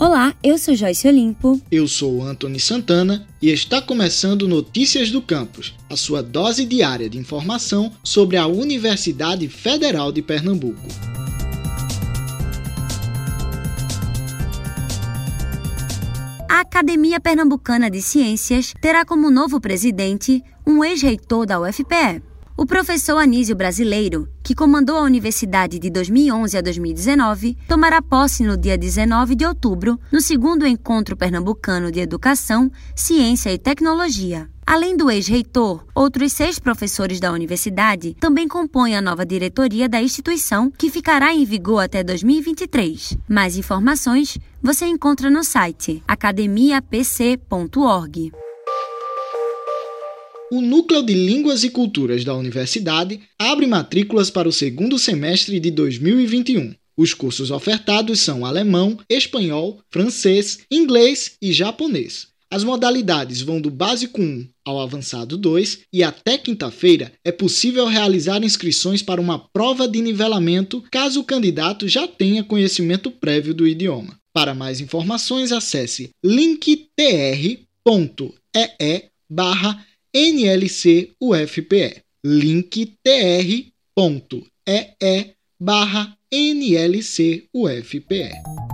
Olá, eu sou Joyce Olimpo. Eu sou Anthony Santana e está começando Notícias do Campus, a sua dose diária de informação sobre a Universidade Federal de Pernambuco. A Academia Pernambucana de Ciências terá como novo presidente um ex-reitor da UFPE. O professor Anísio Brasileiro, que comandou a universidade de 2011 a 2019, tomará posse no dia 19 de outubro, no segundo encontro pernambucano de Educação, Ciência e Tecnologia. Além do ex-reitor, outros seis professores da universidade também compõem a nova diretoria da instituição, que ficará em vigor até 2023. Mais informações você encontra no site academiapc.org o Núcleo de Línguas e Culturas da Universidade abre matrículas para o segundo semestre de 2021. Os cursos ofertados são alemão, espanhol, francês, inglês e japonês. As modalidades vão do básico 1 ao avançado 2 e até quinta-feira é possível realizar inscrições para uma prova de nivelamento caso o candidato já tenha conhecimento prévio do idioma. Para mais informações, acesse linktr.ee barra NLC UFPE. Link tr.ee barra NLC UFPE.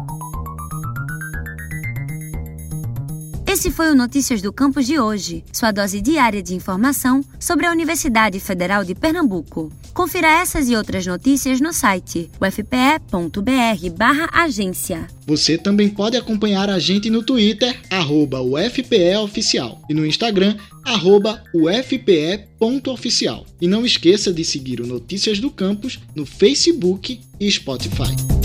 Esse foi o Notícias do Campus de hoje, sua dose diária de informação sobre a Universidade Federal de Pernambuco. Confira essas e outras notícias no site ufpe.br/agência. Você também pode acompanhar a gente no Twitter, UFPEOficial, e no Instagram, arroba UFPE.oficial. E não esqueça de seguir o Notícias do Campus no Facebook e Spotify.